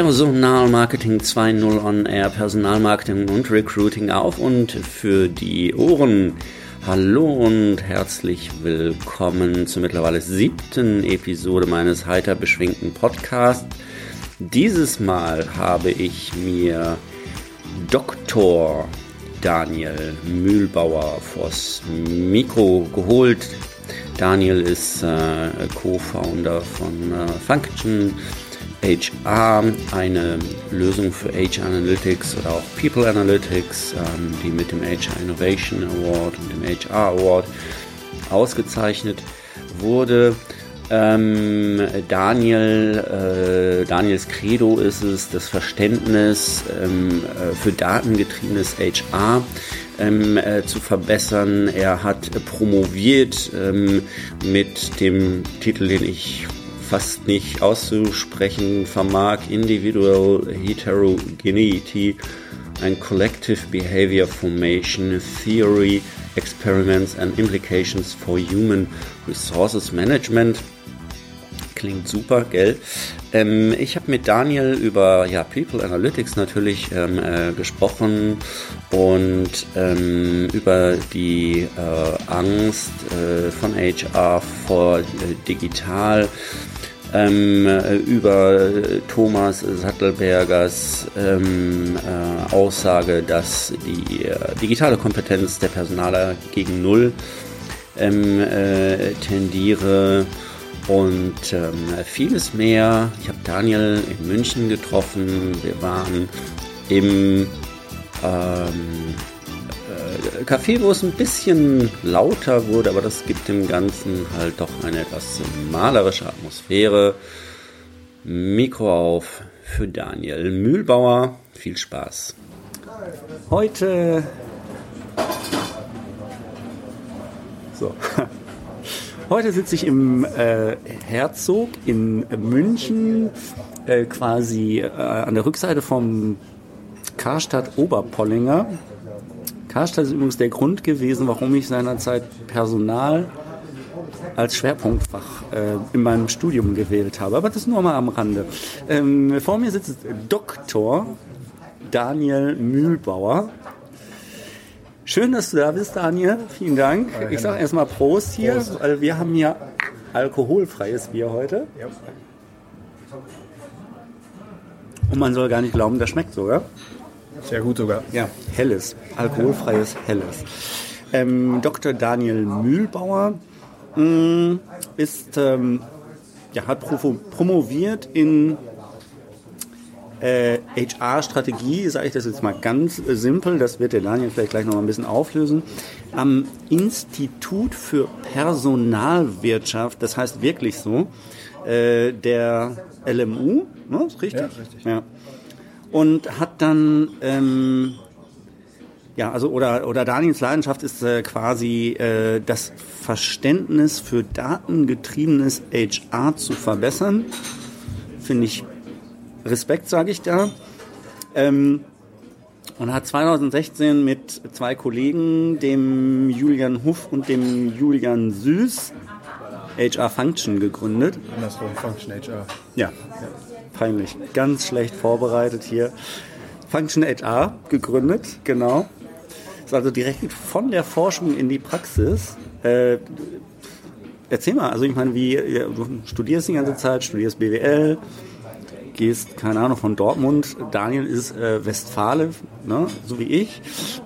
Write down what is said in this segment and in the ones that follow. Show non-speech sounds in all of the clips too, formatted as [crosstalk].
Personalmarketing 2.0 on Air, Personalmarketing und Recruiting auf und für die Ohren. Hallo und herzlich willkommen zur mittlerweile siebten Episode meines heiter beschwingten Podcasts. Dieses Mal habe ich mir Dr. Daniel Mühlbauer vors Mikro geholt. Daniel ist äh, Co-Founder von äh, Function HR, eine Lösung für HR Analytics oder auch People Analytics, ähm, die mit dem HR Innovation Award und dem HR Award ausgezeichnet wurde. Ähm, Daniel, äh, Daniels Credo ist es, das Verständnis ähm, äh, für datengetriebenes HR ähm, äh, zu verbessern. Er hat promoviert ähm, mit dem Titel, den ich fast nicht auszusprechen vermag, Individual Heterogeneity and Collective Behavior Formation Theory, Experiments and Implications for Human Resources Management. Klingt super, gell? Ähm, ich habe mit Daniel über ja, People Analytics natürlich ähm, äh, gesprochen und ähm, über die äh, Angst äh, von HR vor äh, digital ähm, äh, über Thomas Sattelbergers ähm, äh, Aussage, dass die äh, digitale Kompetenz der Personaler gegen Null ähm, äh, tendiere und ähm, vieles mehr. Ich habe Daniel in München getroffen. Wir waren im ähm, äh, Café, wo es ein bisschen lauter wurde, aber das gibt dem Ganzen halt doch eine etwas malerische Atmosphäre. Mikro auf für Daniel Mühlbauer. Viel Spaß. Heute. So. [laughs] Heute sitze ich im äh, Herzog in München, äh, quasi äh, an der Rückseite vom Karstadt Oberpollinger. Karstadt ist übrigens der Grund gewesen, warum ich seinerzeit Personal als Schwerpunktfach äh, in meinem Studium gewählt habe. Aber das nur mal am Rande. Ähm, vor mir sitzt Dr. Daniel Mühlbauer. Schön, dass du da bist, Daniel. Vielen Dank. Ich sage erstmal Prost hier, Prost. wir haben hier alkoholfreies Bier heute. Und man soll gar nicht glauben, das schmeckt sogar. Sehr gut sogar. Ja, helles, alkoholfreies Helles. Ähm, Dr. Daniel Mühlbauer mh, mm, ist, ähm, ja, hat promoviert in äh, HR-Strategie, sage ich das jetzt mal ganz äh, simpel, das wird der Daniel vielleicht gleich noch mal ein bisschen auflösen, am Institut für Personalwirtschaft, das heißt wirklich so, äh, der LMU, ne, ist richtig? Ja, richtig. Ja und hat dann ähm, ja, also oder, oder Daniels Leidenschaft ist äh, quasi äh, das Verständnis für datengetriebenes HR zu verbessern. Finde ich Respekt, sage ich da. Ähm, und hat 2016 mit zwei Kollegen, dem Julian Huff und dem Julian Süß, HR Function gegründet. Andersrum, Function HR. Ja. ja peinlich. Ganz schlecht vorbereitet hier. Function HR gegründet, genau. Ist also direkt von der Forschung in die Praxis. Äh, erzähl mal, also ich meine, wie du studierst die ganze Zeit, studierst BWL, gehst, keine Ahnung, von Dortmund. Daniel ist äh, Westfale, ne, so wie ich.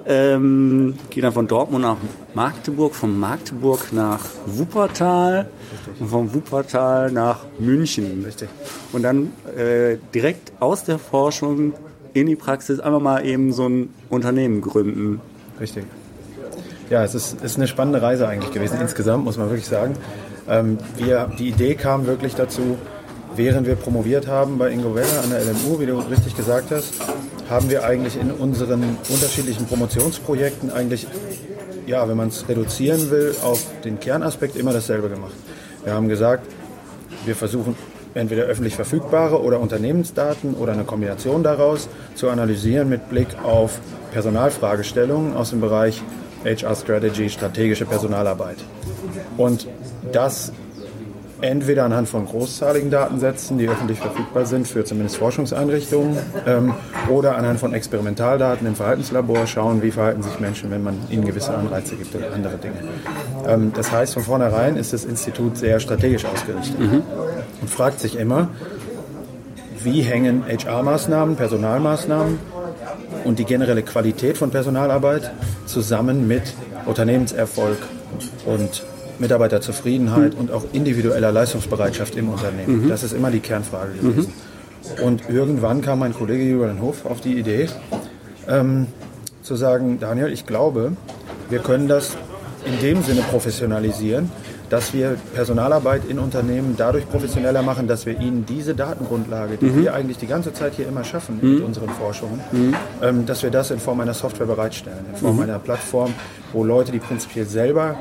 Ähm, geht dann von Dortmund nach Magdeburg, von Magdeburg nach Wuppertal Richtig. und von Wuppertal nach München. Richtig. Und dann äh, direkt aus der Forschung in die Praxis einfach mal eben so ein Unternehmen gründen. Richtig. Ja, es ist, ist eine spannende Reise eigentlich gewesen, insgesamt, muss man wirklich sagen. Ähm, wir, die Idee kam wirklich dazu, während wir promoviert haben bei Ingo Weller an der LMU, wie du richtig gesagt hast, haben wir eigentlich in unseren unterschiedlichen Promotionsprojekten eigentlich, ja, wenn man es reduzieren will, auf den Kernaspekt immer dasselbe gemacht. Wir haben gesagt, wir versuchen entweder öffentlich verfügbare oder Unternehmensdaten oder eine Kombination daraus zu analysieren mit Blick auf Personalfragestellungen aus dem Bereich HR Strategy, strategische Personalarbeit. Und das entweder anhand von großzahligen Datensätzen, die öffentlich verfügbar sind für zumindest Forschungseinrichtungen, ähm, oder anhand von Experimentaldaten im Verhaltenslabor schauen, wie verhalten sich Menschen, wenn man ihnen gewisse Anreize gibt oder andere Dinge. Ähm, das heißt, von vornherein ist das Institut sehr strategisch ausgerichtet mhm. und fragt sich immer, wie hängen HR-Maßnahmen, Personalmaßnahmen und die generelle Qualität von Personalarbeit zusammen mit Unternehmenserfolg und Mitarbeiterzufriedenheit mhm. und auch individueller Leistungsbereitschaft im Unternehmen. Mhm. Das ist immer die Kernfrage gewesen. Mhm. Und irgendwann kam mein Kollege Julian Hof auf die Idee, ähm, zu sagen, Daniel, ich glaube, wir können das in dem Sinne professionalisieren, dass wir Personalarbeit in Unternehmen dadurch professioneller machen, dass wir ihnen diese Datengrundlage, die mhm. wir eigentlich die ganze Zeit hier immer schaffen mhm. mit unseren Forschungen, mhm. ähm, dass wir das in Form einer Software bereitstellen, in Form mhm. einer Plattform, wo Leute, die prinzipiell selber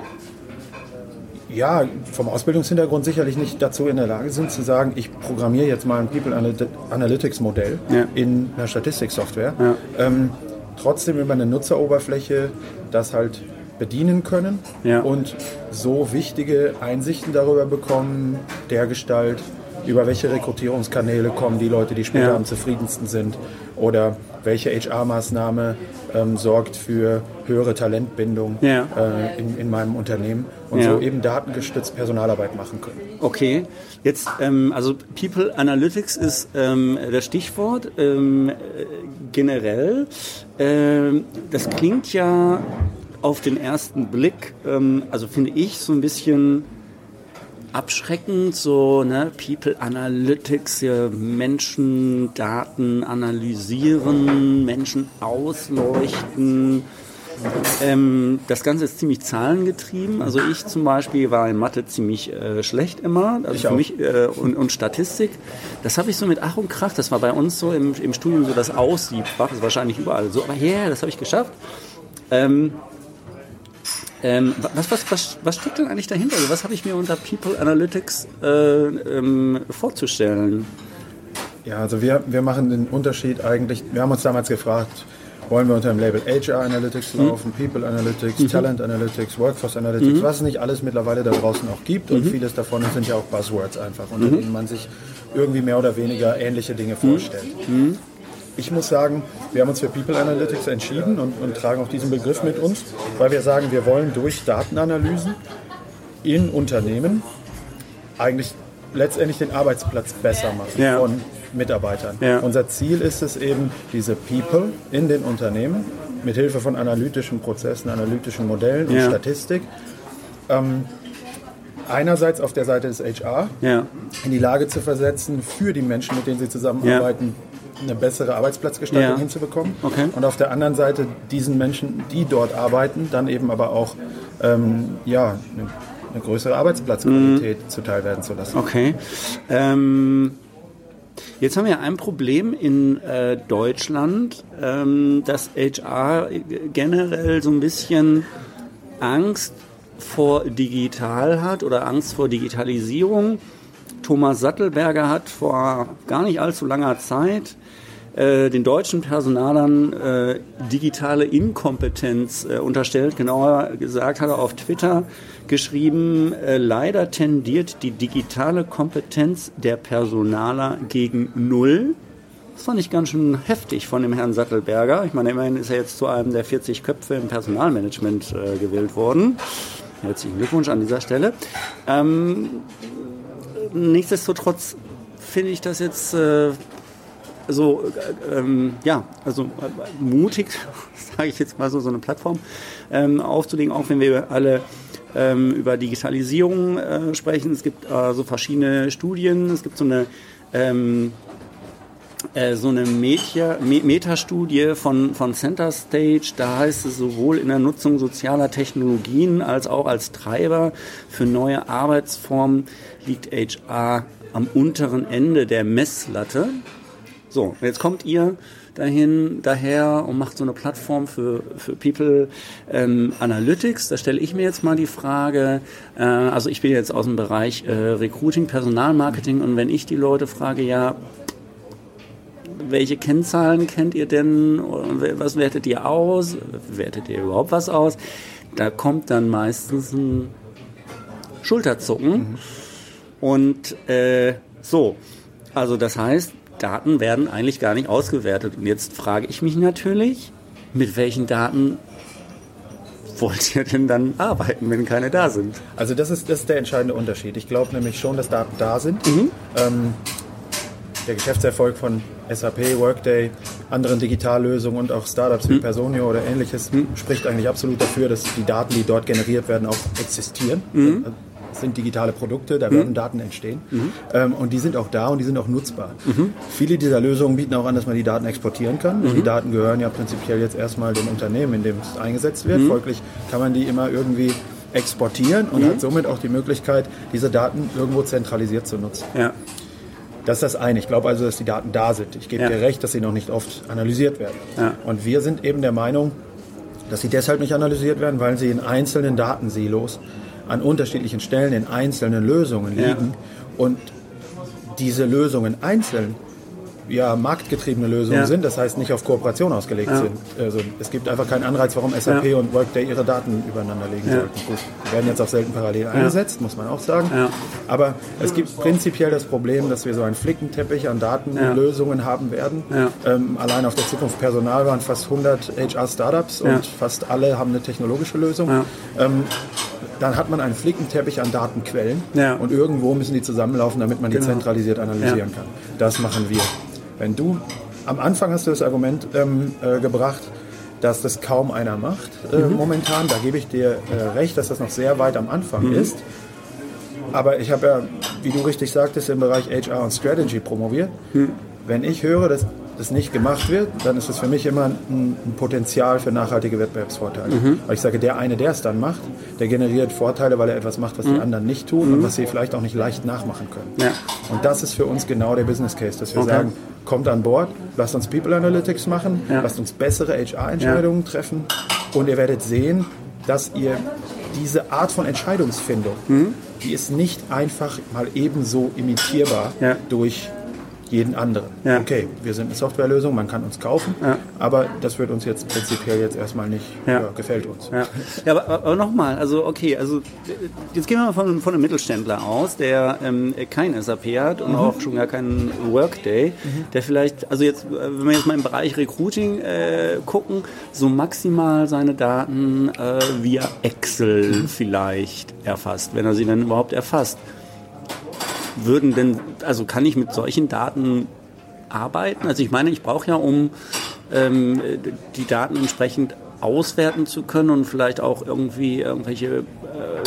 ja, vom Ausbildungshintergrund sicherlich nicht dazu in der Lage sind, zu sagen, ich programmiere jetzt mal ein People Analytics Modell ja. in einer Statistiksoftware. Ja. Ähm, trotzdem über eine Nutzeroberfläche das halt bedienen können ja. und so wichtige Einsichten darüber bekommen, der Gestalt, über welche Rekrutierungskanäle kommen die Leute, die später am zufriedensten sind oder welche HR-Maßnahme ähm, sorgt für höhere Talentbindung ja. äh, in, in, meinem Unternehmen und ja. so eben datengestützt Personalarbeit machen können. Okay, jetzt ähm, also People Analytics ist ähm, das Stichwort ähm, äh, generell. Ähm, das klingt ja auf den ersten Blick, ähm, also finde ich so ein bisschen abschreckend, so ne, People Analytics, ja, Menschen Daten analysieren, Menschen ausleuchten. Ähm, das Ganze ist ziemlich zahlengetrieben. Also ich zum Beispiel war in Mathe ziemlich äh, schlecht immer, also ich für auch. mich äh, und, und, Statistik. Das habe ich so mit Ach und Krach. Das war bei uns so im, im Studium so das Aussiebfach. Das ist wahrscheinlich überall so. Aber ja, yeah, das habe ich geschafft. Ähm, ähm, was, was, was, was steckt denn eigentlich dahinter? Also was habe ich mir unter People Analytics äh, ähm, vorzustellen? Ja, also wir, wir machen den Unterschied eigentlich, wir haben uns damals gefragt, wollen wir unter dem Label HR Analytics mhm. laufen, mhm. People Analytics, mhm. Talent Analytics, Workforce Analytics, mhm. was es nicht alles mittlerweile da draußen auch gibt und mhm. vieles davon sind ja auch Buzzwords einfach, unter mhm. denen man sich irgendwie mehr oder weniger ähnliche Dinge vorstellt ich muss sagen, wir haben uns für People Analytics entschieden und, und, tragen auch diesen Begriff mit uns, weil wir sagen, wir wollen durch Datenanalysen in Unternehmen eigentlich letztendlich den Arbeitsplatz besser machen ja. von Mitarbeitern. Ja. Unser Ziel ist es eben, diese People in den Unternehmen mit Hilfe von analytischen Prozessen, analytischen Modellen und ja. Statistik ähm, einerseits auf der Seite des HR in die Lage zu versetzen, für die Menschen, mit denen sie zusammenarbeiten, eine bessere Arbeitsplatzgestaltung ja. hinzubekommen. Okay. Und auf der anderen Seite diesen Menschen, die dort arbeiten, dann eben aber auch ähm, ja, eine, eine, größere Arbeitsplatzqualität mhm. zuteil werden zu lassen. Okay. Ähm Jetzt haben wir ein Problem in äh, Deutschland, ähm, dass HR generell so ein bisschen Angst vor digital hat oder Angst vor Digitalisierung. Thomas Sattelberger hat vor gar nicht allzu langer Zeit äh, den deutschen Personalern äh, digitale Inkompetenz äh, unterstellt. Genauer gesagt hat er auf Twitter geschrieben, äh, leider tendiert die digitale Kompetenz der Personaler gegen Null. Das fand ich ganz schön heftig von dem Herrn Sattelberger. Ich meine, immerhin ist er jetzt zu einem der 40 Köpfe im Personalmanagement äh, gewählt worden. Herzlichen Glückwunsch an dieser Stelle. Ähm, nichtsdestotrotz finde ich das jetzt äh, so, äh, ähm, ja, also äh, mutig, [laughs] sage ich jetzt mal so, so eine Plattform ähm, aufzulegen, auch wenn wir alle ähm, über Digitalisierung äh, sprechen. Es gibt äh, so verschiedene Studien, es gibt so eine ähm, äh, so eine Metia, Metastudie von, von Center Stage, da heißt es sowohl in der Nutzung sozialer Technologien als auch als Treiber für neue Arbeitsformen liegt HR am unteren Ende der Messlatte. So, jetzt kommt ihr dahin, daher und macht so eine Plattform für, für People ähm, Analytics. Da stelle ich mir jetzt mal die Frage, äh, also ich bin jetzt aus dem Bereich äh, Recruiting, Personalmarketing und wenn ich die Leute frage, ja, welche Kennzahlen kennt ihr denn? Was wertet ihr aus? Wertet ihr überhaupt was aus? Da kommt dann meistens ein Schulterzucken. Mhm Und äh, so, also das heißt, Daten werden eigentlich gar nicht ausgewertet. Und jetzt frage ich mich natürlich, mit welchen Daten wollt ihr denn dann arbeiten, wenn keine da sind? Also das ist, das ist der entscheidende Unterschied. Ich glaube nämlich schon, dass Daten da sind. Mhm. Ähm, der Geschäftserfolg von SAP, Workday, anderen Digitallösungen und auch Startups wie mhm. Personio oder ähnliches mhm. spricht eigentlich absolut dafür, dass die Daten, die dort generiert werden, auch existieren. Mhm. Das sind digitale Produkte, da werden mhm. Daten entstehen. Mhm. Ähm, und die sind auch da und die sind auch nutzbar. Mhm. Viele dieser Lösungen bieten auch an, dass man die Daten exportieren kann. Die Daten gehören ja prinzipiell jetzt erstmal dem Unternehmen, in dem es eingesetzt wird. Folglich kann man die immer irgendwie exportieren und hat somit auch die Möglichkeit, diese Daten irgendwo zentralisiert zu nutzen. Ja. Das ist das eine. Ich glaube also, dass die Daten da sind. Ich gebe ja. dir recht, dass sie noch nicht oft analysiert werden. Ja. Und wir sind eben der Meinung, dass sie deshalb nicht analysiert werden, weil sie in einzelnen Datensilos an unterschiedlichen Stellen in einzelnen Lösungen liegen. Ja. Und diese Lösungen einzeln ja, marktgetriebene Lösungen ja. sind, das heißt nicht auf Kooperation ausgelegt ja. sind. Also es gibt einfach keinen Anreiz, warum SAP ja. und Workday ihre Daten übereinander legen sollten. Gut, die werden jetzt auch selten parallel eingesetzt, muss man auch sagen. Aber es gibt prinzipiell das Problem, dass wir so einen Flickenteppich an Datenlösungen haben werden. Ähm, allein auf der Zukunft Personal waren fast 100 HR-Startups und fast alle haben eine technologische Lösung. Ähm, dann hat man einen Flickenteppich an Datenquellen und irgendwo müssen die zusammenlaufen, damit man die genau. zentralisiert analysieren kann. Das machen wir. Wenn du, am Anfang hast du das Argument ähm, äh, gebracht, dass das kaum einer macht äh, mhm. momentan. Da gebe ich dir äh, recht, dass das noch sehr weit am Anfang mhm. ist. Aber ich habe ja, wie du richtig sagtest, im Bereich HR und Strategy promoviert. Mhm. Wenn ich höre, dass das nicht gemacht wird, dann ist das für mich immer ein, ein Potenzial für nachhaltige Wettbewerbsvorteile. Mhm. Weil ich sage, der eine, der es dann macht, der generiert Vorteile, weil er etwas macht, was mhm. die anderen nicht tun mhm. und was sie vielleicht auch nicht leicht nachmachen können. Ja. Und das ist für uns genau der Business Case, dass wir okay. sagen, kommt an Bord, lasst uns People Analytics machen, ja. lasst uns bessere HR-Entscheidungen ja. treffen und ihr werdet sehen, dass ihr diese Art von Entscheidungsfindung, mhm. die ist nicht einfach mal ebenso imitierbar durch jeden anderen. Ja. Okay, wir sind eine Softwarelösung, man kann uns kaufen, ja. aber das wird uns jetzt prinzipiell jetzt erstmal nicht, ja. gefällt uns. Ja, aber, aber nochmal, also okay, also jetzt gehen wir mal von, von einem Mittelständler aus, der ähm, kein SAP hat und mhm. auch schon gar keinen Workday, mhm. der vielleicht, also jetzt, wenn wir jetzt mal im Bereich Recruiting äh, gucken, so maximal seine Daten äh, via Excel mhm. vielleicht erfasst, wenn er sie dann überhaupt erfasst würden denn, also kann ich mit solchen Daten arbeiten? Also ich meine, ich brauche ja, um ähm, die Daten entsprechend auswerten zu können und vielleicht auch irgendwie irgendwelche äh,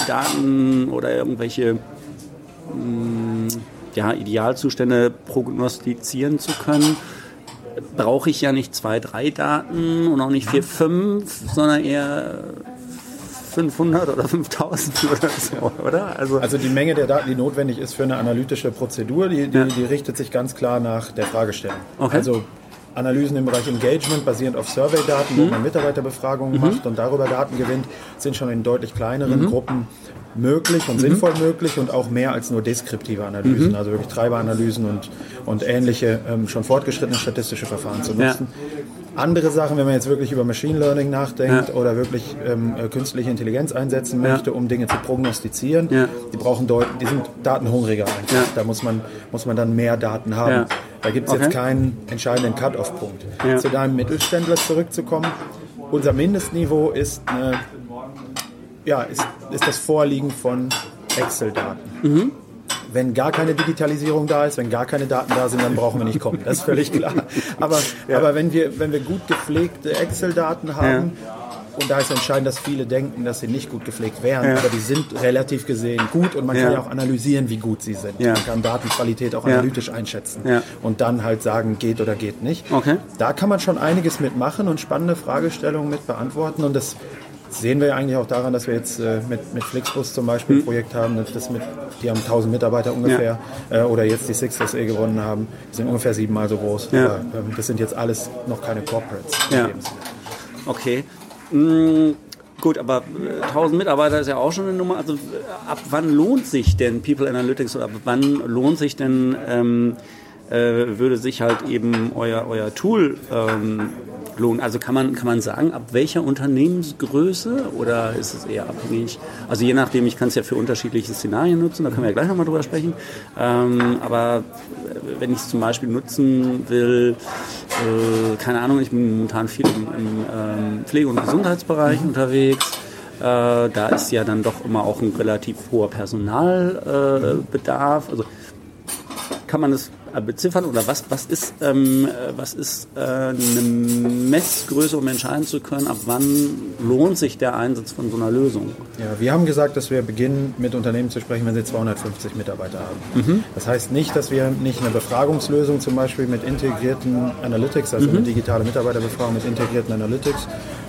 Daten oder irgendwelche mh, mm, ja, Idealzustände prognostizieren zu können, brauche ich ja nicht zwei, drei Daten und auch nicht vier, fünf, sondern eher 500 oder 5000 oder so, oder? Also, also die Menge der Daten, die notwendig ist für eine analytische Prozedur, die, die, ja. die richtet sich ganz klar nach der Fragestellung. Okay. Also Analysen im Bereich Engagement basierend auf Survey-Daten, mhm. wo man Mitarbeiterbefragungen mhm. macht und darüber Daten gewinnt, sind schon in deutlich kleineren mhm. Gruppen möglich und mhm. sinnvoll möglich und auch mehr als nur deskriptive Analysen, mhm. also wirklich Treiberanalysen und, und ähnliche ähm, schon fortgeschrittene statistische Verfahren zu nutzen. Ja. Andere Sachen, wenn man jetzt wirklich über Machine Learning nachdenkt ja. oder wirklich ähm, äh, künstliche Intelligenz einsetzen möchte, ja. um Dinge zu prognostizieren, die brauchen Deut die sind datenhungriger einfach. Da muss man, muss man dann mehr Daten haben. Da gibt es okay. jetzt keinen entscheidenden Cut-off-Punkt. Zu deinem Mittelständler zurückzukommen, unser Mindestniveau ist, eine, ja, ist, ist das Vorliegen von Excel-Daten. Mhm wenn gar keine Digitalisierung da ist, wenn gar keine Daten da sind, dann brauchen wir nicht kommen. Das ist völlig klar. Aber, [laughs] ja. aber wenn, wir, wenn wir gut gepflegte Excel-Daten haben, ja. Und da ist entscheidend, dass viele denken, dass sie nicht gut gepflegt wären, ja. aber die sind relativ gesehen gut und man ja. kann ja auch analysieren, wie gut sie sind. Ja. Man kann Datenqualität auch analytisch einschätzen und dann halt sagen, geht oder geht nicht. Okay. Da kann man schon einiges mitmachen und spannende Fragestellungen mit beantworten und das sehen wir ja eigentlich auch daran, dass wir jetzt äh, mit, mit Flixbus zum Beispiel ein mhm. Projekt haben, das mit, die haben 1000 Mitarbeiter ungefähr, ja. äh, oder jetzt die Six SE gewonnen haben, die sind ungefähr siebenmal so groß. Ja. Aber ähm, das sind jetzt alles noch keine Corporates. Ja. Okay. Mhm. Gut, aber 1000 äh, Mitarbeiter ist ja auch schon eine Nummer. Also äh, ab wann lohnt sich denn People Analytics oder ab wann lohnt sich denn, ähm, äh, würde sich halt eben euer, euer Tool ähm, lohnen? Also kann man, kann man sagen, ab welcher Unternehmensgröße oder ist es eher abhängig? Also je nachdem, ich kann es ja für unterschiedliche Szenarien nutzen, da können wir ja gleich nochmal drüber sprechen. Ähm, aber wenn ich es zum Beispiel nutzen will, äh, keine Ahnung, ich bin momentan viel im, im ähm, Pflege- und Gesundheitsbereich mhm. unterwegs. Äh, da ist ja dann doch immer auch ein relativ hoher Personalbedarf. Äh, also kann man das äh, beziffern oder was, was ist, ähm, äh, was ist äh, eine Messgröße, um entscheiden zu können, ab wann lohnt sich der Einsatz von so einer Lösung? Ja, wir haben gesagt, dass wir beginnen mit Unternehmen zu sprechen, wenn sie 250 Mitarbeiter haben. Mhm. Das heißt nicht, dass wir nicht eine Befragungslösung zum Beispiel mit integrierten Analytics, also mhm. eine digitale Mitarbeiterbefragung mit integrierten Analytics,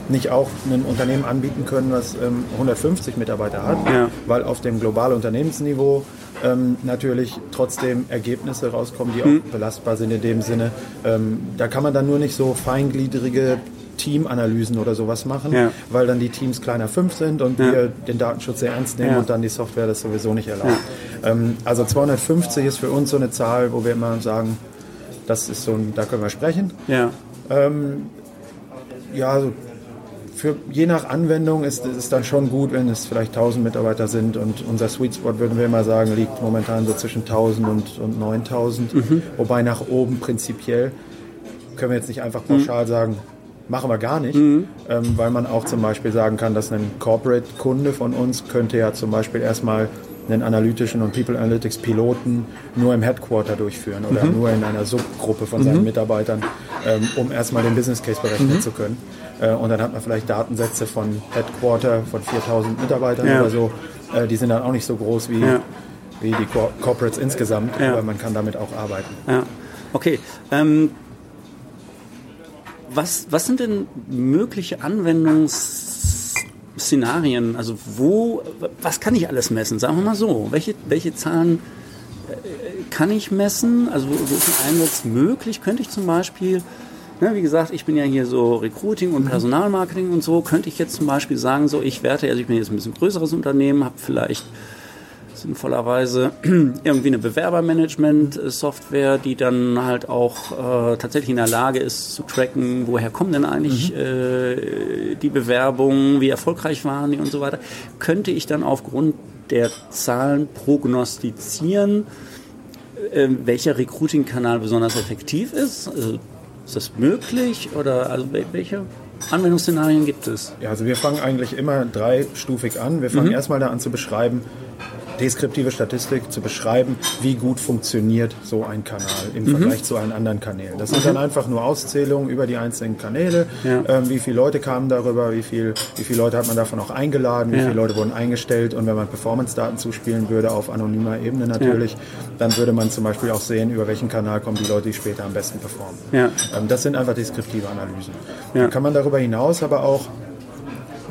nicht auch ein Unternehmen anbieten können, was ähm, 150 Mitarbeiter hat, ja. weil auf dem globalen Unternehmensniveau ähm, natürlich trotzdem Ergebnisse rauskommen, die mhm. auch belastbar sind in dem Sinne. Ähm, da kann man dann nur nicht so feingliedrige Teamanalysen oder sowas machen, ja. weil dann die Teams kleiner fünf sind und ja. wir den Datenschutz sehr ernst nehmen ja. und dann die Software das sowieso nicht erlaubt. Ähm, also 250 ist für uns so eine Zahl, wo wir immer sagen, das ist so ein, da können wir sprechen. Ja. Ähm, ja, so für, je nach Anwendung ist es dann schon gut, wenn es vielleicht 1000 Mitarbeiter sind und unser Sweet Spot, würden wir immer sagen, liegt momentan so zwischen 1000 und, und 9000. Mhm. Wobei nach oben prinzipiell können wir jetzt nicht einfach pauschal mhm. sagen, machen wir gar nicht, mhm. ähm, weil man auch zum Beispiel sagen kann, dass ein Corporate-Kunde von uns könnte ja zum Beispiel erstmal einen analytischen und People Analytics Piloten nur im Headquarter durchführen oder mhm. nur in einer Subgruppe von seinen mhm. Mitarbeitern, ähm, um erstmal den Business Case berechnen mhm. zu können. Äh, und dann hat man vielleicht Datensätze von Headquarter von 4000 Mitarbeitern ja. oder so. Äh, die sind dann auch nicht so groß wie, ja. wie die Cor Corporates insgesamt, ja. aber man kann damit auch arbeiten. Ja. Okay. Ähm, was, was sind denn mögliche Anwendungsszenarien? Also wo, was kann ich alles messen? Sagen wir mal so. Welche, welche Zahlen äh, kann ich messen? Also wo, wo ist ein Einsatz möglich? Könnte ich zum Beispiel Ne, wie gesagt, ich bin ja hier so Recruiting und mhm. Personalmarketing und so. Könnte ich jetzt zum Beispiel sagen, so ich werte, also ich bin jetzt ein bisschen größeres Unternehmen, habe vielleicht sinnvollerweise [clears throat] irgendwie eine Bewerbermanagement-Software, die dann halt auch äh, tatsächlich in der Lage ist zu tracken, woher kommen denn eigentlich mhm. äh, die Bewerbungen, wie erfolgreich waren die und so weiter. Könnte ich dann aufgrund der Zahlen prognostizieren, äh, welcher Recruiting-Kanal besonders effektiv ist? Also ist das möglich oder also welche Anwendungsszenarien gibt es? Ja, also wir fangen eigentlich immer dreistufig an. Wir fangen mhm. erstmal da an zu beschreiben, deskriptive Statistik zu beschreiben, wie gut funktioniert so ein Kanal im mhm. Vergleich zu allen anderen Kanälen. Das sind dann einfach nur Auszählungen über die einzelnen Kanäle, ja. ähm, wie viele Leute kamen darüber, wie, viel, wie viele Leute hat man davon auch eingeladen, wie ja. viele Leute wurden eingestellt und wenn man Performance-Daten zuspielen würde auf anonymer Ebene natürlich, ja. dann würde man zum Beispiel auch sehen, über welchen Kanal kommen die Leute, die später am besten performen. Ähm, das sind einfach deskriptive Analysen. Dann kann man darüber hinaus aber auch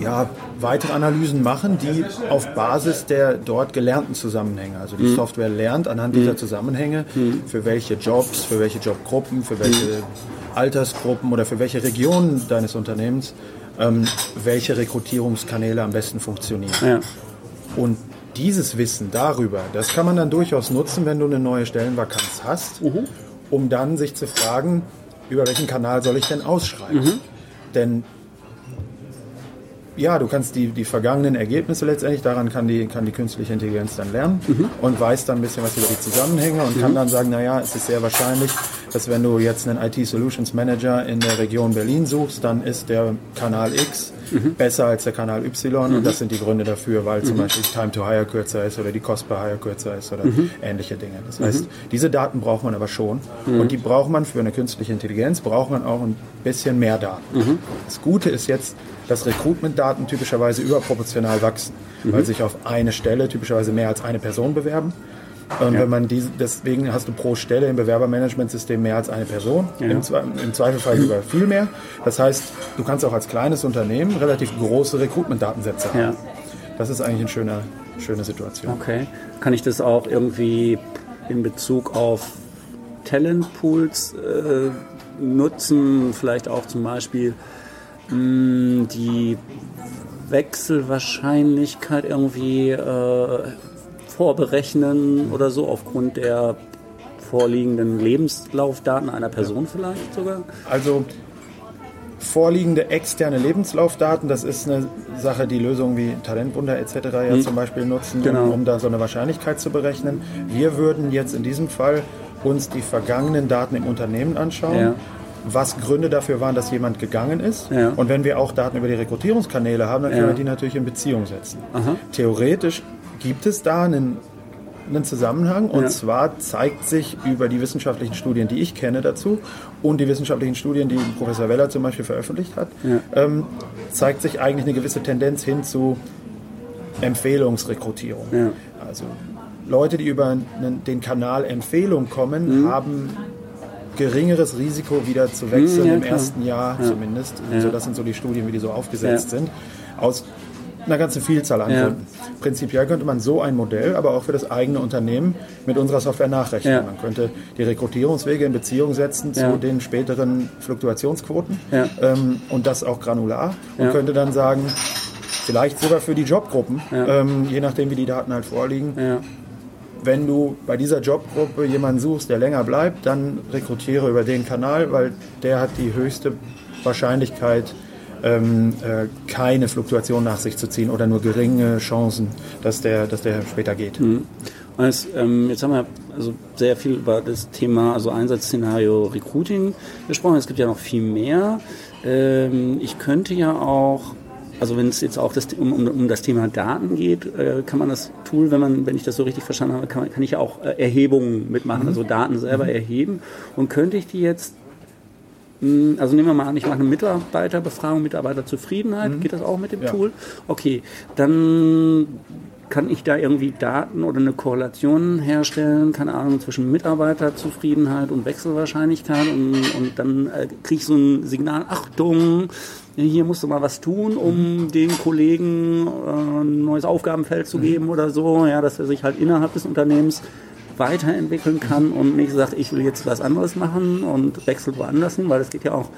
ja, weitere Analysen machen, die auf Basis der dort gelernten Zusammenhänge, also die mhm. Software lernt anhand mhm. dieser Zusammenhänge, mhm. für welche Jobs, für welche Jobgruppen, für welche Altersgruppen oder für welche Regionen deines Unternehmens ähm, welche Rekrutierungskanäle am besten funktionieren. Ja. Und dieses Wissen darüber, das kann man dann durchaus nutzen, wenn du eine neue Stellenvakanz hast, mhm. um dann sich zu fragen, über welchen Kanal soll ich denn ausschreiben? Mhm. Denn ja, du kannst die, die vergangenen Ergebnisse letztendlich, daran kann die, kann die künstliche Intelligenz dann lernen mhm. und weiß dann ein bisschen was über die Zusammenhänge und mhm. kann dann sagen, naja, es ist sehr wahrscheinlich, dass wenn du jetzt einen IT Solutions Manager in der Region Berlin suchst, dann ist der Kanal X mhm. besser als der Kanal Y und mhm. das sind die Gründe dafür, weil zum mhm. Beispiel Time to Hire kürzer ist oder die Cost per Hire kürzer ist oder mhm. ähnliche Dinge. Das heißt, diese Daten braucht man aber schon und die braucht man für eine künstliche Intelligenz, braucht man auch ein bisschen mehr Daten. Das Gute ist jetzt, dass Recruitment-Daten typischerweise überproportional wachsen, mhm. weil sich auf eine Stelle typischerweise mehr als eine Person bewerben. Und ja. wenn man diese, deswegen hast du pro Stelle im Bewerbermanagementsystem mehr als eine Person, ja. im, im, Zweifelfall sogar viel mehr. Das heißt, du kannst auch als kleines Unternehmen relativ große Recruitment-Datensätze haben. Ja. Das ist eigentlich eine schöne, schöne Situation. Okay. Kann ich das auch irgendwie in Bezug auf Talentpools äh, nutzen? Vielleicht auch zum Beispiel Mm, die Wechselwahrscheinlichkeit irgendwie äh, vorberechnen oder so aufgrund der vorliegenden Lebenslaufdaten einer Person vielleicht sogar? Also vorliegende externe Lebenslaufdaten, das ist eine Sache, die Lösungen wie Talentwunder etc. ja Mhm. zum Beispiel nutzen, Genau. um, um da so eine Wahrscheinlichkeit zu berechnen. Wir würden jetzt in diesem Fall uns die vergangenen Daten im Unternehmen anschauen. Ja. Was Gründe dafür waren, dass jemand gegangen ist. Ja. Und wenn wir auch Daten über die Rekrutierungskanäle haben, dann können Ja. wir die natürlich in Beziehung setzen. Aha. Theoretisch gibt es da einen, einen Zusammenhang und Ja. zwar zeigt sich über die wissenschaftlichen Studien, die ich kenne dazu und die wissenschaftlichen Studien, die Professor Weller zum Beispiel veröffentlicht hat, Ja. ähm, zeigt sich eigentlich eine gewisse Tendenz hin zu Empfehlungsrekrutierung. Ja. Also Leute, die über einen, den Kanal Empfehlung kommen, Mhm. haben geringeres Risiko wieder zu wechseln Mhm, ja, im ersten Jahr zumindest. Also das sind so die Studien, wie die so aufgesetzt Ja. sind. Aus einer ganzen Vielzahl an Ja. Gründen. Prinzipiell könnte man so ein Modell aber auch für das eigene Unternehmen mit unserer Software nachrechnen. Ja. Man könnte die Rekrutierungswege in Beziehung setzen zu Ja. den späteren Fluktuationsquoten ähm, und das auch granular und könnte dann sagen, vielleicht sogar für die Jobgruppen, ähm, je nachdem wie die Daten halt vorliegen, wenn du bei dieser Jobgruppe jemanden suchst, der länger bleibt, dann rekrutiere über den Kanal, weil der hat die höchste Wahrscheinlichkeit, ähm, äh, keine Fluktuation nach sich zu ziehen oder nur geringe Chancen, dass der, dass der später geht. Und es, ähm, jetzt haben wir also sehr viel über das Thema, also Einsatzszenario Recruiting gesprochen. Es gibt ja noch viel mehr. Ähm, ich könnte ja auch, also wenn es jetzt auch das, um, um, um das Thema Daten geht, äh, kann man das Tool, wenn man, wenn ich das so richtig verstanden habe, kann, kann ich ja auch äh, Erhebungen mitmachen, also Daten selber erheben. Und könnte ich die jetzt also nehmen wir mal an, ich mache eine Mitarbeiterbefragung, Mitarbeiterzufriedenheit. Geht das auch mit dem Ja. Tool? Okay, dann kann ich da irgendwie Daten oder eine Korrelation herstellen, keine Ahnung, zwischen Mitarbeiterzufriedenheit und Wechselwahrscheinlichkeit und, und dann äh, kriege ich so ein Signal, Achtung, hier musst du mal was tun, um den Kollegen äh, ein neues Aufgabenfeld zu geben oder so, ja, dass er sich halt innerhalb des Unternehmens weiterentwickeln kann und nicht sagt, ich will jetzt was anderes machen und wechselt woanders hin, weil es geht ja auch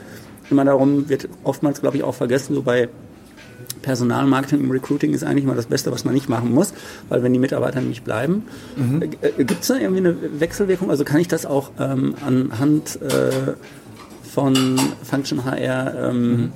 immer darum, wird oftmals, glaube ich, auch vergessen, so bei Personalmarketing im Recruiting ist eigentlich mal das Beste, was man nicht machen muss, weil wenn die Mitarbeiter nicht bleiben, äh, gibt es da irgendwie eine Wechselwirkung? Also kann ich das auch ähm, anhand äh, von Function HR ähm,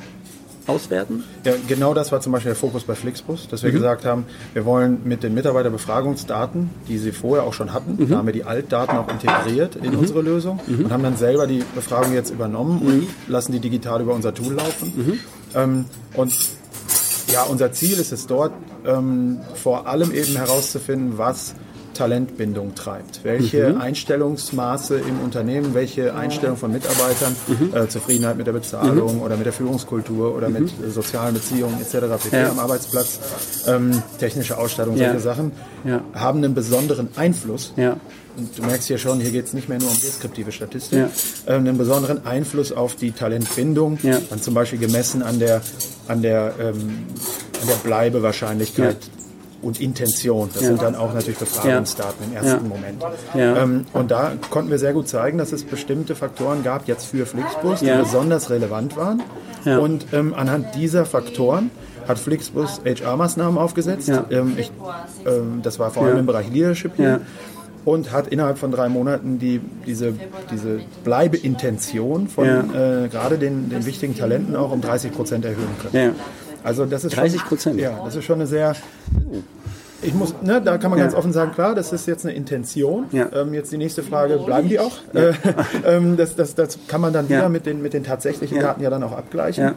auswerten? Ja, genau das war zum Beispiel der Fokus bei Flixbus, dass wir Mhm. gesagt haben, wir wollen mit den Mitarbeiterbefragungsdaten, die sie vorher auch schon hatten, Mhm. da haben wir die Altdaten auch integriert in unsere Lösung und haben dann selber die Befragung jetzt übernommen und Mhm. lassen die digital über unser Tool laufen. Ähm, und ja, unser Ziel ist es dort, ähm, vor allem eben herauszufinden, was Talentbindung treibt. Welche Mhm. Einstellungsmaße im Unternehmen, welche Einstellung von Mitarbeitern, Mhm. äh, Zufriedenheit mit der Bezahlung oder mit der Führungskultur oder mit äh, sozialen Beziehungen etc. pp. Mhm. Ja. am Arbeitsplatz, ähm, technische Ausstattung, solche Ja. Sachen, Ja. haben einen besonderen Einfluss Ja. und du merkst hier schon, hier geht es nicht mehr nur um deskriptive Statistik, Ja. äh, einen besonderen Einfluss auf die Talentbindung, Ja. dann zum Beispiel gemessen an der, an der, ähm, an der Bleibewahrscheinlichkeit und Intention. Das Ja. sind dann auch natürlich Befragungsdaten im ersten. Moment. Ähm, und da konnten wir sehr gut zeigen, dass es bestimmte Faktoren gab, jetzt für Flixbus, die besonders relevant waren. Und ähm, anhand dieser Faktoren hat Flixbus HR-Maßnahmen aufgesetzt. Ähm, ich, ähm, das war vor allem im Bereich Leadership hier und hat innerhalb von drei Monaten die, diese, diese Bleibeintention von Ja. äh, gerade den, den wichtigen Talenten auch um 30 Prozent erhöhen können. Ja. Also das ist 30%? Schon, ja, das ist schon eine sehr. Ich muss, ne, da kann man Ja. ganz offen sagen, klar, das ist jetzt eine Intention. Ja. Ähm, jetzt die nächste Frage, bleiben die auch? Äh, [laughs] ähm, das, das, das kann man dann wieder Ja. mit, den, mit den tatsächlichen Ja. Daten ja dann auch abgleichen. Ja.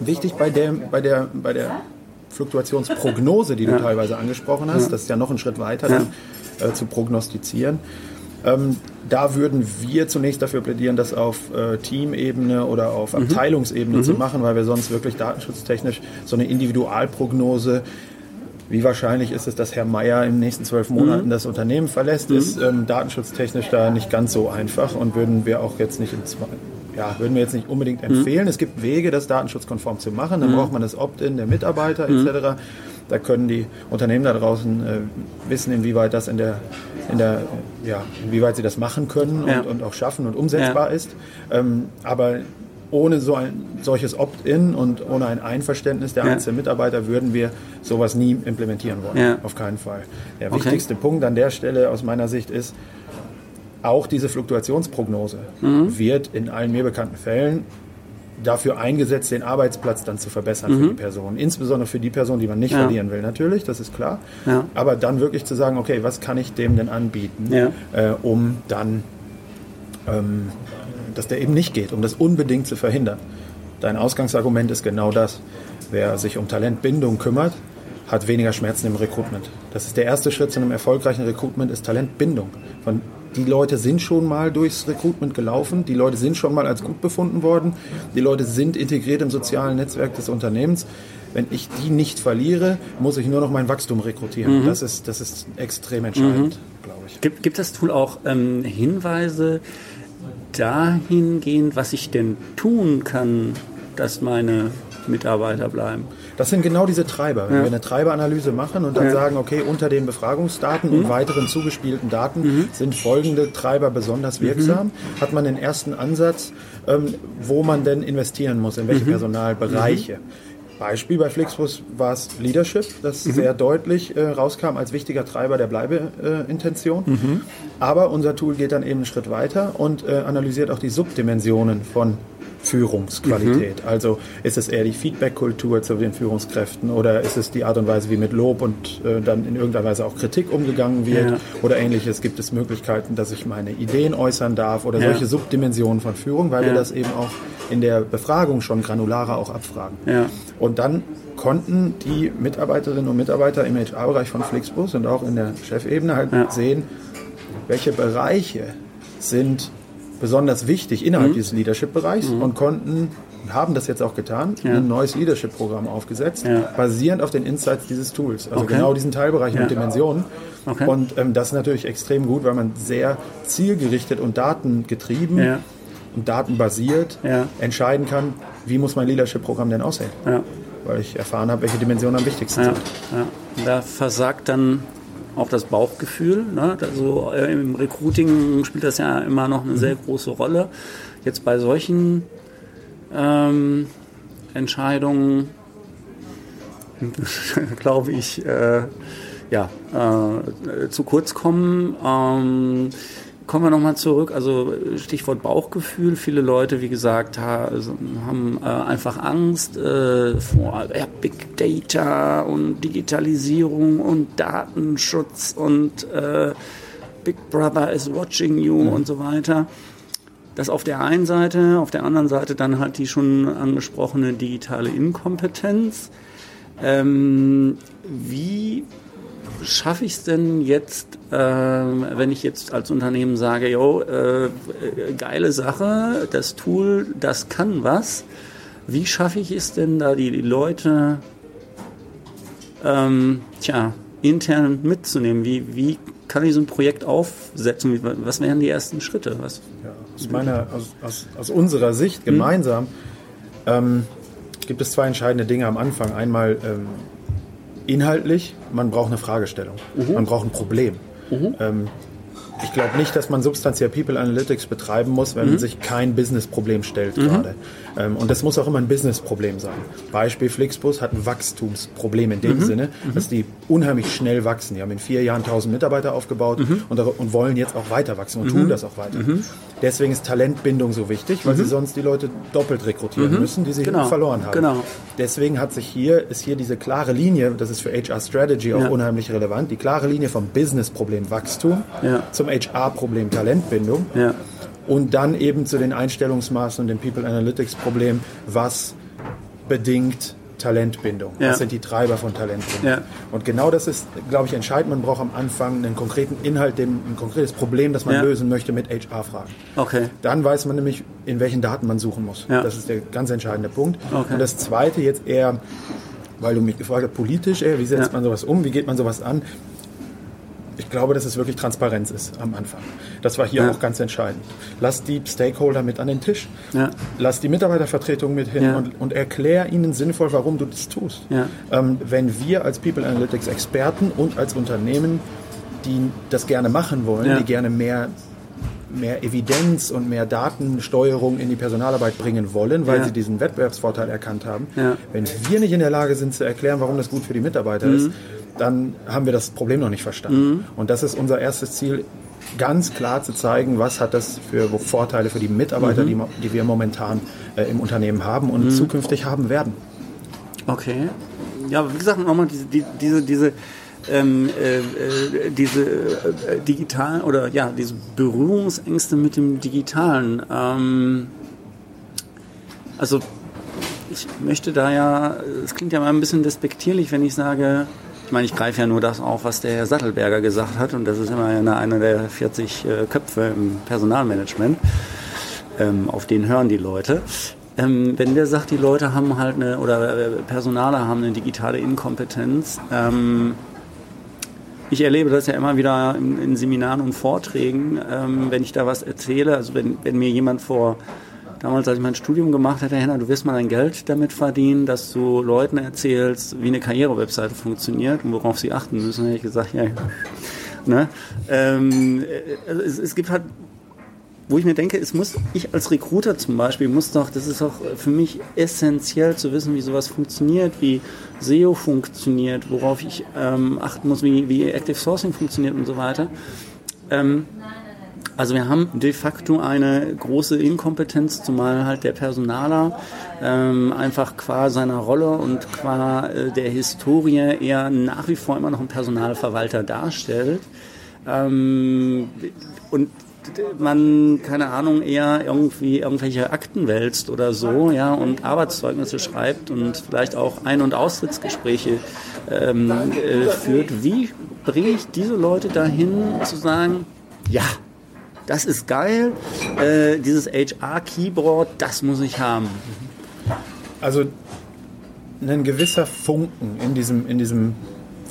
Wichtig bei der, bei der, bei der Fluktuationsprognose, die du teilweise angesprochen hast, das ist ja noch ein Schritt weiter dann, äh, zu prognostizieren. Ähm, da würden wir zunächst dafür plädieren, das auf äh, Teamebene oder auf Mhm. Abteilungsebene zu machen, weil wir sonst wirklich datenschutztechnisch so eine Individualprognose wie wahrscheinlich ist es, dass Herr Meier in den nächsten zwölf Monaten das Unternehmen verlässt, ist ähm, datenschutztechnisch da nicht ganz so einfach und würden wir auch jetzt nicht im Zwe- ja, würden wir jetzt nicht unbedingt empfehlen. Es gibt Wege, das datenschutzkonform zu machen. Dann braucht man das Opt-in der Mitarbeiter etc. Da können die Unternehmen da draußen äh, wissen, inwieweit das in der, in der, ja, inwieweit sie das machen können und, Ja. und auch schaffen und umsetzbar ist. Ähm, aber ohne so ein solches Opt-in und ohne ein Einverständnis der Ja. einzelnen Mitarbeiter würden wir sowas nie implementieren wollen. Ja. Auf keinen Fall. Der Okay. wichtigste Punkt an der Stelle aus meiner Sicht ist, auch diese Fluktuationsprognose Mhm. wird in allen mir bekannten Fällen dafür eingesetzt, den Arbeitsplatz dann zu verbessern für die Person. Insbesondere für die Person, die man nicht Mhm. Ja. verlieren will, natürlich, das ist klar. Ja. Aber dann wirklich zu sagen, okay, was kann ich dem denn anbieten, Ja. äh, um dann, ähm, dass der eben nicht geht, um das unbedingt zu verhindern. Dein Ausgangsargument ist genau das. Wer sich um Talentbindung kümmert, hat weniger Schmerzen im Recruitment. Das ist der erste Schritt zu einem erfolgreichen Recruitment, ist Talentbindung. Von, die Leute sind schon mal durchs Recruitment gelaufen, die Leute sind schon mal als gut befunden worden, die Leute sind integriert im sozialen Netzwerk des Unternehmens. Wenn ich die nicht verliere, muss ich nur noch mein Wachstum rekrutieren. Das, ist, das ist extrem entscheidend, glaube ich. Gibt, gibt das Tool auch ähm, Hinweise dahingehend, was ich denn tun kann, dass meine Mitarbeiter bleiben? Das sind genau diese Treiber. Wenn wir eine Treiberanalyse machen und dann Ja. sagen, okay, unter den Befragungsdaten und weiteren zugespielten Daten sind folgende Treiber besonders wirksam, hat man den ersten Ansatz, ähm, wo man denn investieren muss, in welche Personalbereiche. Beispiel bei Flixbus war es Leadership, das sehr deutlich äh, rauskam als wichtiger Treiber der Bleibeintention. Aber unser Tool geht dann eben einen Schritt weiter und äh, analysiert auch die Subdimensionen von Führungsqualität. Also ist es eher die Feedback-Kultur zu den Führungskräften oder ist es die Art und Weise, wie mit Lob und äh, dann in irgendeiner Weise auch Kritik umgegangen wird Ja. oder ähnliches? Gibt es Möglichkeiten, dass ich meine Ideen äußern darf oder Ja. solche Subdimensionen von Führung, weil wir Ja. das eben auch in der Befragung schon granularer auch abfragen. Und dann konnten die Mitarbeiterinnen und Mitarbeiter im HR-Bereich von Flixbus und auch in der Chefebene halt sehen, welche Bereiche sind besonders wichtig innerhalb Mhm. dieses Leadership-Bereichs und konnten, haben das jetzt auch getan, Ja. ein neues Leadership-Programm aufgesetzt, Ja. basierend auf den Insights dieses Tools. Also Okay. genau diesen Teilbereichen Ja. und Dimensionen. Okay. Und ähm, das ist natürlich extrem gut, weil man sehr zielgerichtet und datengetrieben und datenbasiert entscheiden kann, wie muss mein Leadership-Programm denn aussehen. Weil ich erfahren habe, welche Dimensionen am wichtigsten sind. Da versagt dann auch das Bauchgefühl. Ne? Also im Recruiting spielt das ja immer noch eine sehr große Rolle. Jetzt bei solchen ähm, Entscheidungen [laughs] glaube ich, äh, ja, äh, zu kurz kommen. Ähm, kommen wir nochmal zurück. Also Stichwort Bauchgefühl. Viele Leute, wie gesagt, also, haben äh, einfach Angst äh, vor Big Data und Digitalisierung und Datenschutz und äh, Big Brother is watching you und so weiter. Das auf der einen Seite, auf der anderen Seite dann halt die schon angesprochene digitale Inkompetenz. Ähm, wie schaffe ich es denn jetzt, ähm, wenn ich jetzt als Unternehmen sage, yo, äh, äh, geile Sache, das Tool, das kann was. Wie schaffe ich es denn, da die, die Leute ähm, tja, intern mitzunehmen? Wie, wie kann ich so ein Projekt aufsetzen? Was wären die ersten Schritte? Was, Ja, aus, meiner, aus, aus, aus unserer Sicht gemeinsam ähm, gibt es zwei entscheidende Dinge am Anfang. Einmal ähm, inhaltlich, man braucht eine Fragestellung, man braucht ein Problem. Ähm, ich glaube nicht, dass man substanziell People Analytics betreiben muss, wenn sich kein Business-Problem stellt gerade. Ähm, und das muss auch immer ein Business-Problem sein. Beispiel Flixbus hat ein Wachstumsproblem in dem Sinne, dass die unheimlich schnell wachsen. Die haben in vier Jahren 1000 Mitarbeiter aufgebaut und, und wollen jetzt auch weiter wachsen und tun das auch weiter. Deswegen ist Talentbindung so wichtig, weil sie sonst die Leute doppelt rekrutieren müssen, die sie Genau. verloren haben. Genau. Deswegen hat sich hier, ist hier diese klare Linie, das ist für HR Strategy auch Ja. unheimlich relevant, die klare Linie vom Business-Problem Wachstum Ja. zum HR-Problem Talentbindung ja. Und dann eben zu den Einstellungsmaßen und dem People Analytics Problem, was bedingt Talentbindung. Ja. Was sind die Treiber von Talentbindung? Ja. Und genau das ist, glaube ich, entscheidend. Man braucht am Anfang einen konkreten Inhalt, dem, ein konkretes Problem, das man Ja. lösen möchte mit HR-Fragen. Okay. Dann weiß man nämlich, in welchen Daten man suchen muss. Ja. Das ist der ganz entscheidende Punkt. Okay. Und das Zweite jetzt eher, weil du mich gefragt hast, politisch eher, wie setzt man sowas um, wie geht man sowas an? Ich glaube, dass es wirklich Transparenz ist am Anfang. Das war hier Ja. auch ganz entscheidend. Lass die Stakeholder mit an den Tisch. Ja. Lass die Mitarbeitervertretung mit hin Ja. und, und erklär ihnen sinnvoll, warum du das tust. Ähm, wenn wir als People Analytics Experten und als Unternehmen, die das gerne machen wollen, die gerne mehr mehr Evidenz und mehr Datensteuerung in die Personalarbeit bringen wollen, weil Ja. sie diesen Wettbewerbsvorteil erkannt haben. Ja. Wenn wir nicht in der Lage sind zu erklären, warum das gut für die Mitarbeiter ist, dann haben wir das Problem noch nicht verstanden. Und das ist unser erstes Ziel, ganz klar zu zeigen, was hat das für Vorteile für die Mitarbeiter, mhm. die, die, wir momentan äh, im Unternehmen haben und mhm. zukünftig haben werden. Okay. Ja, wie gesagt, nochmal diese, die, diese, diese, ähm, äh, äh, diese äh, digitalen oder ja, diese Berührungsängste mit dem Digitalen. Ähm, also ich möchte da ja, es klingt ja mal ein bisschen despektierlich, wenn ich sage, ich meine, ich greife ja nur das auf, was der Herr Sattelberger gesagt hat und das ist immer einer, einer der 40 äh, Köpfe im Personalmanagement. Ähm, auf den hören die Leute. Ähm, wenn der sagt, die Leute haben halt eine, oder äh, Personale haben eine digitale Inkompetenz, ähm, ich erlebe das ja immer wieder in, in Seminaren und Vorträgen, ähm, wenn ich da was erzähle. Also wenn, wenn mir jemand vor damals, als ich mein Studium gemacht hatte, Henna, du wirst mal dein Geld damit verdienen, dass du Leuten erzählst, wie eine Karrierewebseite funktioniert und worauf sie achten müssen. hätte ich gesagt, ja, ne? Ähm, also es, es gibt halt wo ich mir denke, es muss, ich als Recruiter zum Beispiel, muss doch, das ist auch für mich essentiell zu wissen, wie sowas funktioniert, wie SEO funktioniert, worauf ich ähm, achten muss, wie, wie Active Sourcing funktioniert und so weiter. Ähm, also wir haben de facto eine große Inkompetenz, zumal halt der Personaler ähm, einfach qua seiner Rolle und qua äh, der Historie eher nach wie vor immer noch einen Personalverwalter darstellt. Ähm, und man, keine Ahnung, eher irgendwie irgendwelche Akten wälzt oder so, ja, und Arbeitszeugnisse schreibt und vielleicht auch Ein- und Austrittsgespräche ähm, äh, führt. Wie bringe ich diese Leute dahin zu sagen, ja, das ist geil, äh, dieses HR-Keyboard, das muss ich haben. Also ein gewisser Funken in diesem, in diesem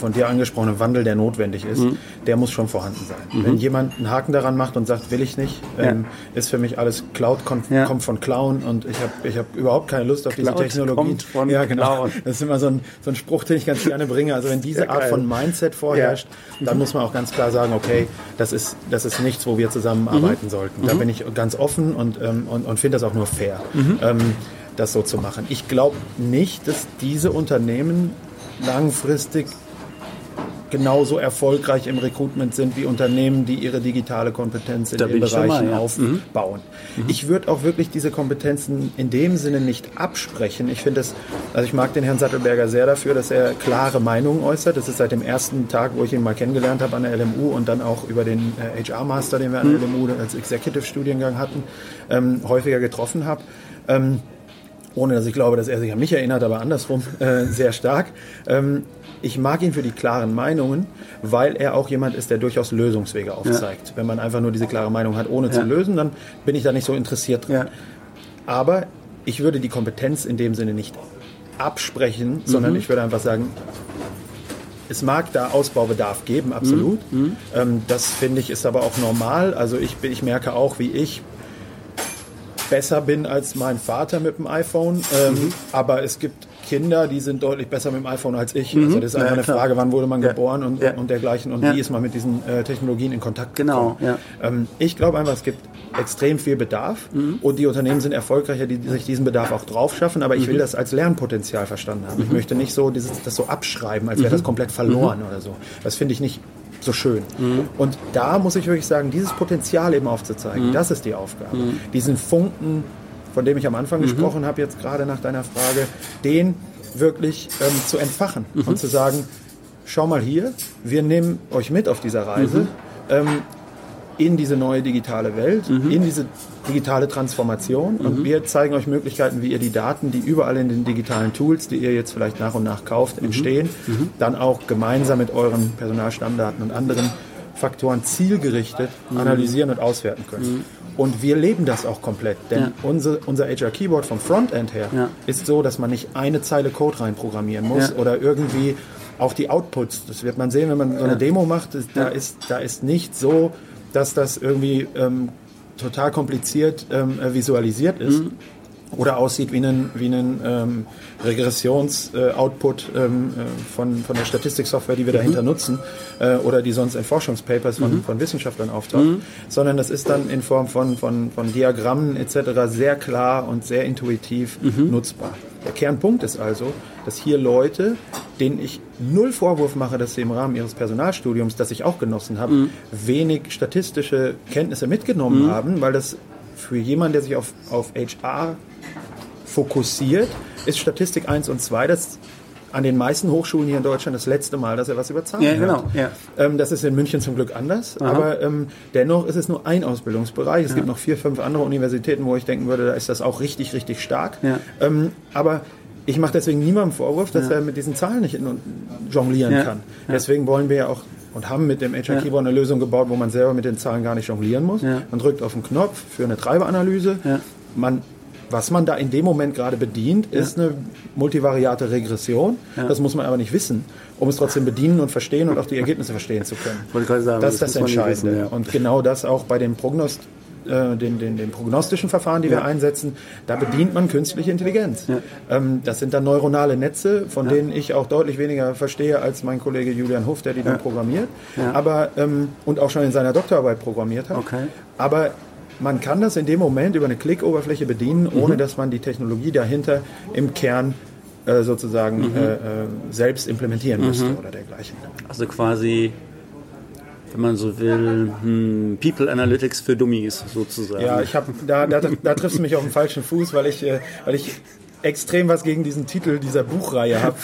von dir angesprochene Wandel, der notwendig ist, mhm. der muss schon vorhanden sein. Mhm. Wenn jemand einen Haken daran macht und sagt, will ich nicht, ähm, ja. ist für mich alles Cloud, kommt, ja. kommt von Clown und ich habe ich hab überhaupt keine Lust auf Cloud diese Technologie. Kommt von ja, genau. Clown. Das ist immer so ein, so ein Spruch, den ich ganz gerne bringe. Also wenn diese Art von Mindset vorherrscht, dann muss man auch ganz klar sagen, okay, das ist, das ist nichts, wo wir zusammenarbeiten mhm. sollten. Da mhm. bin ich ganz offen und, ähm, und, und finde das auch nur fair. Mhm. Ähm, das so zu machen. Ich glaube nicht, dass diese Unternehmen langfristig genauso erfolgreich im Recruitment sind wie Unternehmen, die ihre digitale Kompetenz in da den Bereichen mal, ja. aufbauen. Mhm. Ich würde auch wirklich diese Kompetenzen in dem Sinne nicht absprechen. Ich finde es, also ich mag den Herrn Sattelberger sehr dafür, dass er klare Meinungen äußert. Das ist seit dem ersten Tag, wo ich ihn mal kennengelernt habe an der LMU und dann auch über den HR-Master, den wir an der mhm. LMU als Executive-Studiengang hatten, ähm, häufiger getroffen habe. Ähm, ohne dass ich glaube, dass er sich an mich erinnert, aber andersrum äh, sehr stark. Ähm, ich mag ihn für die klaren Meinungen, weil er auch jemand ist, der durchaus Lösungswege aufzeigt. Ja. Wenn man einfach nur diese klare Meinung hat, ohne ja. zu lösen, dann bin ich da nicht so interessiert dran. Ja. Aber ich würde die Kompetenz in dem Sinne nicht absprechen, mhm. sondern ich würde einfach sagen, es mag da Ausbaubedarf geben, absolut. Mhm. mhm. Ähm, das finde ich ist aber auch normal. Also ich, ich merke auch, wie ich besser bin als mein Vater mit dem iPhone. Ähm, mhm. Aber es gibt Kinder, die sind deutlich besser mit dem iPhone als ich. Mhm. Also das ist einfach ja, eine Frage, wann wurde man ja. geboren und, ja. und dergleichen und wie ist man mit diesen äh, Technologien in Kontakt genau, gekommen. Genau. Ähm, ich glaube einfach, es gibt extrem viel Bedarf mhm. und die Unternehmen sind erfolgreicher, die sich diesen Bedarf auch drauf schaffen, aber ich will mhm. das als Lernpotenzial verstanden haben. Ich mhm. möchte nicht so dieses, das so abschreiben, als wäre das mhm. komplett verloren oder so. Das finde ich nicht so schön. Mhm. Und da muss ich wirklich sagen, dieses Potenzial eben aufzuzeigen, mhm. das ist die Aufgabe. Mhm. Diesen Funken von dem ich am Anfang mhm. gesprochen habe, jetzt gerade nach deiner Frage, den wirklich ähm, zu entfachen mhm. und zu sagen, schau mal hier, wir nehmen euch mit auf dieser Reise mhm. ähm, in diese neue digitale Welt, mhm. in diese digitale Transformation und mhm. wir zeigen euch Möglichkeiten, wie ihr die Daten, die überall in den digitalen Tools, die ihr jetzt vielleicht nach und nach kauft, mhm. entstehen, mhm. dann auch gemeinsam mit euren Personalstammdaten und anderen Faktoren zielgerichtet analysieren und auswerten könnt. Und wir leben das auch komplett, denn ja. unser, unser HR Keyboard vom Frontend her ja. ist so, dass man nicht eine Zeile Code reinprogrammieren muss ja. oder irgendwie auch die Outputs. Das wird man sehen, wenn man so eine Demo macht. Da, ist, da ist nicht so, dass das irgendwie ähm, total kompliziert ähm, visualisiert ist. Mhm. Oder aussieht wie ein, wie ein ähm, Regressions-Output äh, ähm, äh, von, von der Statistiksoftware, die wir dahinter mhm. nutzen äh, oder die sonst in Forschungspapers von, mhm. von Wissenschaftlern auftaucht, mhm. sondern das ist dann in Form von, von, von Diagrammen etc. sehr klar und sehr intuitiv mhm. nutzbar. Der Kernpunkt ist also, dass hier Leute, denen ich null Vorwurf mache, dass sie im Rahmen ihres Personalstudiums, das ich auch genossen habe, mhm. wenig statistische Kenntnisse mitgenommen mhm. haben, weil das für jemanden, der sich auf, auf HR fokussiert, ist Statistik 1 und 2 das an den meisten Hochschulen hier in Deutschland das letzte Mal, dass er was über Zahlen ja, genau, Ja. Ähm, das ist in München zum Glück anders, Aha. aber ähm, dennoch ist es nur ein Ausbildungsbereich. Es ja. gibt noch vier, fünf andere Universitäten, wo ich denken würde, da ist das auch richtig, richtig stark. Ja. Ähm, aber ich mache deswegen niemandem Vorwurf, dass er mit diesen Zahlen nicht jonglieren kann. Deswegen wollen wir ja auch und haben mit dem HR Keyboard eine Lösung gebaut, wo man selber mit den Zahlen gar nicht jonglieren muss. Man drückt auf den Knopf für eine Treiberanalyse. Man was man da in dem Moment gerade bedient, ja. ist eine multivariate Regression. Ja. Das muss man aber nicht wissen, um es trotzdem bedienen und verstehen und auch die Ergebnisse verstehen zu können. Sagen, das ist das, das Entscheidende. Wissen, ja. Und genau das auch bei den Prognost äh, den, den, den, prognostischen Verfahren, die ja. wir einsetzen, da bedient man künstliche Intelligenz. Ja. Ähm, das sind dann neuronale Netze, von ja. denen ich auch deutlich weniger verstehe als mein Kollege Julian Hof, der die dann programmiert, aber ähm, und auch schon in seiner Doktorarbeit programmiert hat. Okay. Aber man kann das in dem Moment über eine Klickoberfläche bedienen, ohne mhm. dass man die Technologie dahinter im Kern äh, sozusagen mhm. äh, äh selbst implementieren müsste mhm. oder dergleichen. Also quasi wenn man so will, hm, People Analytics für Dummies sozusagen. Ja, ich habe da, da, da triffst du mich auf den falschen Fuß, weil ich, äh, weil ich extrem was gegen diesen Titel dieser Buchreihe habe,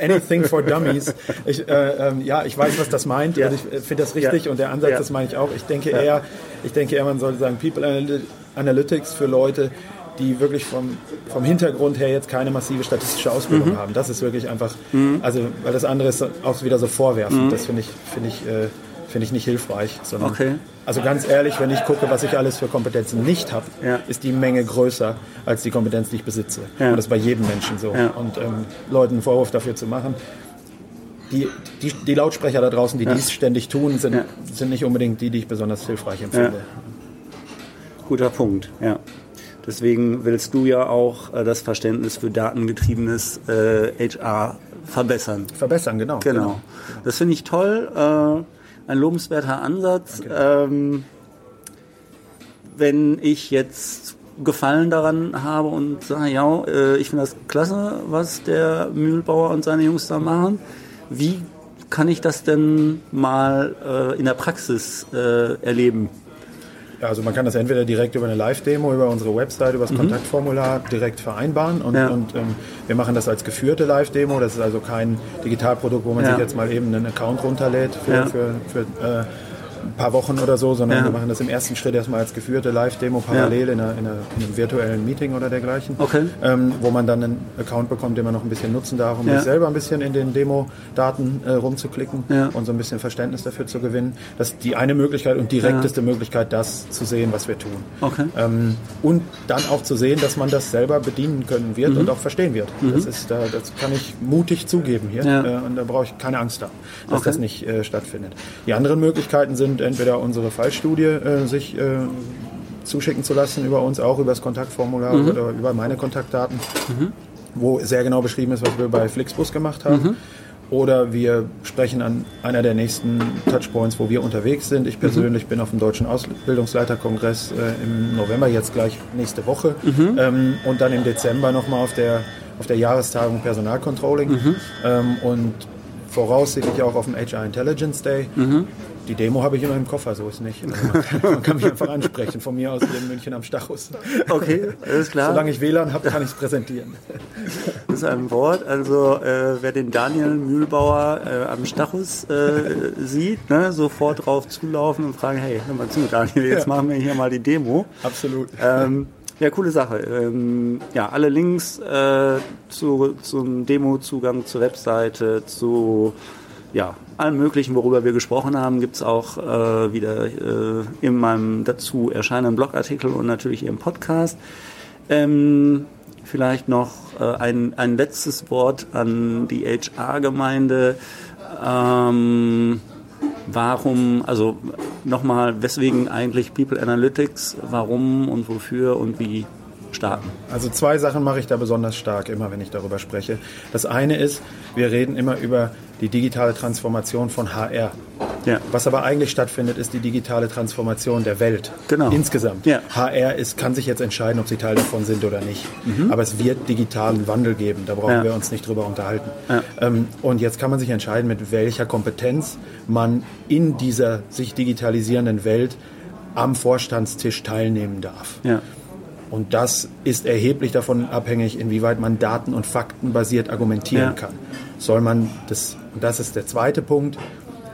Anything for Dummies. Ich, äh, ähm, ja, ich weiß, was das meint ja. und ich äh, finde das richtig ja. und der Ansatz, ja. das meine ich auch. Ich denke eher, ich denke eher, man sollte sagen People Analytics für Leute, die wirklich vom, vom Hintergrund her jetzt keine massive statistische Ausbildung mhm. haben. Das ist wirklich einfach, mhm. also weil das andere ist auch wieder so vorwerfend. Mhm. Das finde ich, finde ich äh, finde ich nicht hilfreich. Sondern, okay. Also ganz ehrlich, wenn ich gucke, was ich alles für Kompetenzen nicht habe, ja. ist die Menge größer als die Kompetenz, die ich besitze. Ja. Und das ist bei jedem Menschen so. Ja. Und ähm, Leuten einen Vorwurf dafür zu machen, die, die, die Lautsprecher da draußen, die dies ständig tun, sind, sind nicht unbedingt die, die ich besonders hilfreich empfinde. Guter Punkt, ja. Deswegen willst du ja auch äh, das Verständnis für datengetriebenes äh, HR verbessern. Verbessern, genau. Genau. genau. Das finde ich toll. Äh, ein lobenswerter Ansatz. Ähm, wenn ich jetzt Gefallen daran habe und sage, ja, äh, ich finde das klasse, was der Mühlbauer und seine Jungs da machen, wie kann ich das denn mal äh, in der Praxis äh, erleben? Also man kann das entweder direkt über eine Live-Demo, über unsere Website, über das mhm. Kontaktformular direkt vereinbaren und, ja. und ähm, wir machen das als geführte Live-Demo. Das ist also kein Digitalprodukt, wo man ja. sich jetzt mal eben einen Account runterlädt für, ja. für, für äh, ein paar Wochen oder so, sondern ja. wir machen das im ersten Schritt erstmal als geführte Live-Demo parallel ja. in, einer, in, einer, in, einem virtuellen Meeting oder dergleichen, okay. ähm, wo man dann einen Account bekommt, den man noch ein bisschen nutzen darf, um ja. sich selber ein bisschen in den Demo-Daten äh, rumzuklicken und so ein bisschen Verständnis dafür zu gewinnen. Das ist die eine Möglichkeit und direkteste Möglichkeit, das zu sehen, was wir tun. Okay. Ähm, und dann auch zu sehen, dass man das selber bedienen können wird mhm. und auch verstehen wird. Mhm. Das, ist, da, das kann ich mutig zugeben hier äh, und da brauche ich keine Angst haben, dass okay. das nicht äh, stattfindet. Die anderen Möglichkeiten sind, sind, entweder unsere Fallstudie äh, sich äh, zuschicken zu lassen über uns, auch über das Kontaktformular mhm. oder über meine Kontaktdaten, mhm. wo sehr genau beschrieben ist, was wir bei Flixbus gemacht haben. Mhm. Oder wir sprechen an einer der nächsten Touchpoints, wo wir unterwegs sind. Ich mhm. persönlich bin auf dem Deutschen Ausbildungsleiterkongress äh, im November, jetzt gleich nächste Woche. Mhm. Ähm, und dann im Dezember nochmal auf der, auf der Jahrestagung Personalcontrolling. Mhm. Ähm, und voraussichtlich auch auf dem HR Intelligence Day. Mhm. Die Demo habe ich immer im Koffer, so ist nicht. Also man, kann, man, kann, mich einfach ansprechen, von mir aus hier in München am Stachus. Okay, alles klar. Solange ich WLAN habe, kann ich es präsentieren. Das ist ein Wort. Also äh, wer den Daniel Mühlbauer äh, am Stachus äh, sieht, ne, sofort drauf zulaufen und fragen, hey, hör mal zu, Daniel, jetzt ja. machen wir hier mal die Demo. Absolut. Ähm, ja, coole Sache. Ähm, ja, alle Links äh, zu, zum Demo-Zugang zur Webseite, zu ja, allem Möglichen, worüber wir gesprochen haben, gibt es auch äh, wieder äh, in meinem dazu erscheinenden Blogartikel und natürlich im Podcast. Ähm, vielleicht noch äh, ein, ein letztes Wort an die HR-Gemeinde. Ähm, warum, also nochmal, weswegen eigentlich People Analytics, warum und wofür und wie? Starten? Also zwei Sachen mache ich da besonders stark, immer wenn ich darüber spreche. Das eine ist, wir reden immer über die digitale Transformation von HR. Ja. Was aber eigentlich stattfindet, ist die digitale Transformation der Welt. Genau. Insgesamt. Ja. HR ist, kann sich jetzt entscheiden, ob sie Teil davon sind oder nicht. Mhm. Aber es wird digitalen Wandel geben. Da brauchen ja. wir uns nicht drüber unterhalten. Ähm, und jetzt kann man sich entscheiden, mit welcher Kompetenz man in dieser sich digitalisierenden Welt am Vorstandstisch teilnehmen darf. Und das ist erheblich davon abhängig, inwieweit man daten- und faktenbasiert argumentieren ja. kann. Soll man das, und das ist der zweite Punkt,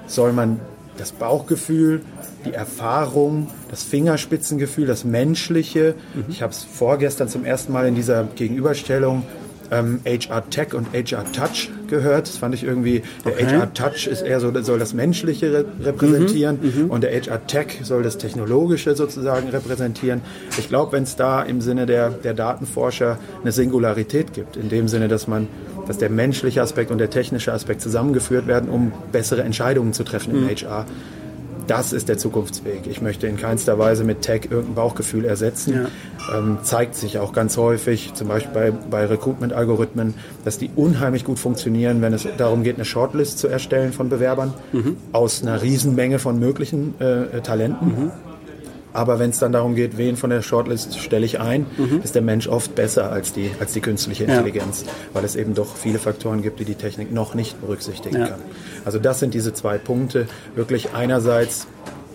soll man das Bauchgefühl, die Erfahrung, das Fingerspitzengefühl, das Menschliche. Mhm. Ich habe es vorgestern zum ersten Mal in dieser Gegenüberstellung ähm, HR Tech und HR Touch gehört. Das fand ich irgendwie, der okay. HR Touch ist eher so, soll das Menschliche re repräsentieren mhm, mhm. und der HR Tech soll das Technologische sozusagen repräsentieren. Ich glaube, wenn es da im Sinne der, der Datenforscher eine Singularität gibt, in dem Sinne, dass man dass der menschliche Aspekt und der technische Aspekt zusammengeführt werden, um bessere Entscheidungen zu treffen im mhm. HR, das ist der Zukunftsweg. Ich möchte in keinster Weise mit Tech irgendein Bauchgefühl ersetzen. Ja. Ähm, zeigt sich auch ganz häufig, zum Beispiel bei, bei Recruitment-Algorithmen, dass die unheimlich gut funktionieren, wenn es darum geht, eine Shortlist zu erstellen von Bewerbern mhm. aus einer Riesenmenge von möglichen äh, Talenten. Mhm. Aber wenn es dann darum geht, wen von der Shortlist stelle ich ein, mhm. ist der Mensch oft besser als die, als die künstliche Intelligenz, ja. weil es eben doch viele Faktoren gibt, die die Technik noch nicht berücksichtigen ja. kann. Also das sind diese zwei Punkte. Wirklich einerseits,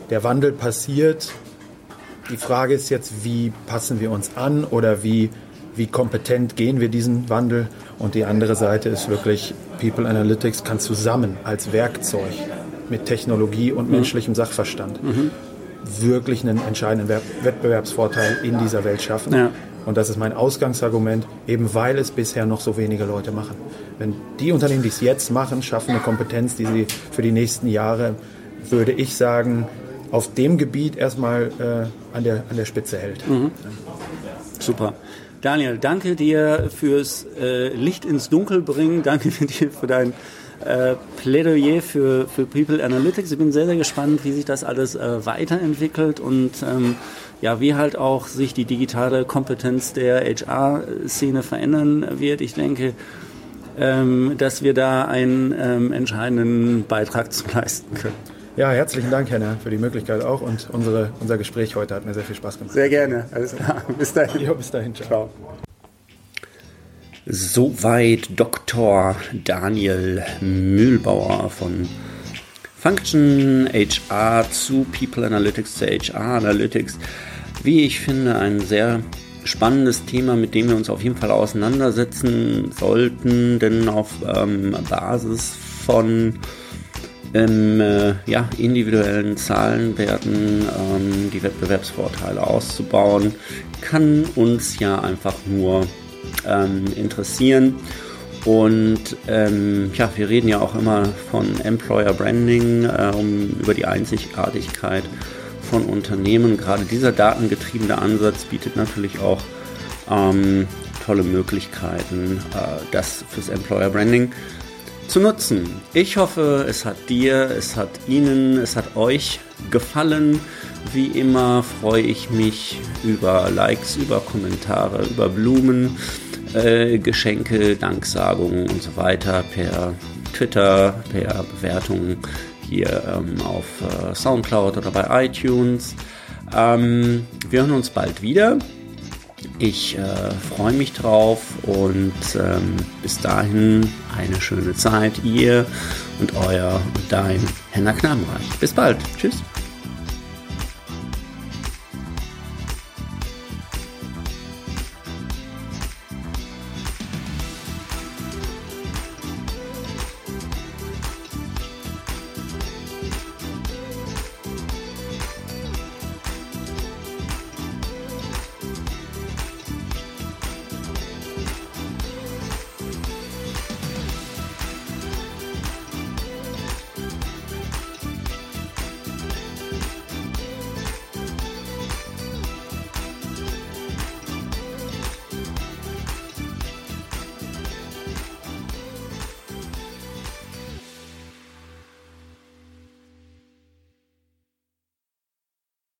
der Wandel passiert. Die Frage ist jetzt, wie passen wir uns an oder wie, wie kompetent gehen wir diesen Wandel? Und die andere Seite ist wirklich, People Analytics kann zusammen als Werkzeug mit Technologie und mhm. menschlichem Sachverstand mhm wirklich einen entscheidenden Wettbewerbsvorteil in dieser Welt schaffen. Ja. Und das ist mein Ausgangsargument, eben weil es bisher noch so wenige Leute machen. Wenn die Unternehmen, die es jetzt machen, schaffen eine Kompetenz, die sie für die nächsten Jahre, würde ich sagen, auf dem Gebiet erstmal äh, an, der, an der Spitze hält. Mhm. Super. Daniel, danke dir fürs äh, Licht ins Dunkel bringen. Danke [laughs] dir für dein äh, Plädoyer für, für People Analytics. Ich bin sehr, sehr gespannt, wie sich das alles äh, weiterentwickelt und ähm, ja, wie halt auch sich die digitale Kompetenz der HR-Szene verändern wird. Ich denke, ähm, dass wir da einen ähm, entscheidenden Beitrag zu leisten können. Ja, herzlichen Dank, Henna, für die Möglichkeit auch und unsere, unser Gespräch heute hat mir sehr viel Spaß gemacht. Sehr gerne, alles klar. Bis dahin. Ja, bis dahin, ciao. ciao. Soweit Dr. Daniel Mühlbauer von Function HR zu People Analytics zu HR Analytics. Wie ich finde, ein sehr spannendes Thema, mit dem wir uns auf jeden Fall auseinandersetzen sollten, denn auf ähm, Basis von ähm, äh, ja, individuellen Zahlenwerten ähm, die Wettbewerbsvorteile auszubauen, kann uns ja einfach nur ähm, interessieren. Und ähm, ja, wir reden ja auch immer von Employer Branding, äh, um über die Einzigartigkeit von Unternehmen. Gerade dieser datengetriebene Ansatz bietet natürlich auch ähm, tolle Möglichkeiten, äh, das fürs Employer Branding zu nutzen. Ich hoffe, es hat dir, es hat Ihnen, es hat euch gefallen. Wie immer freue ich mich über Likes, über Kommentare, über Blumen äh, Geschenke, Danksagungen und so weiter per Twitter, per Bewertungen hier ähm, auf äh, Soundcloud oder bei iTunes. Ähm, wir hören uns bald wieder. Ich äh, freue mich drauf und ähm, bis dahin eine schöne Zeit, ihr und euer und dein Henna Knabenreich. Bis bald. Tschüss.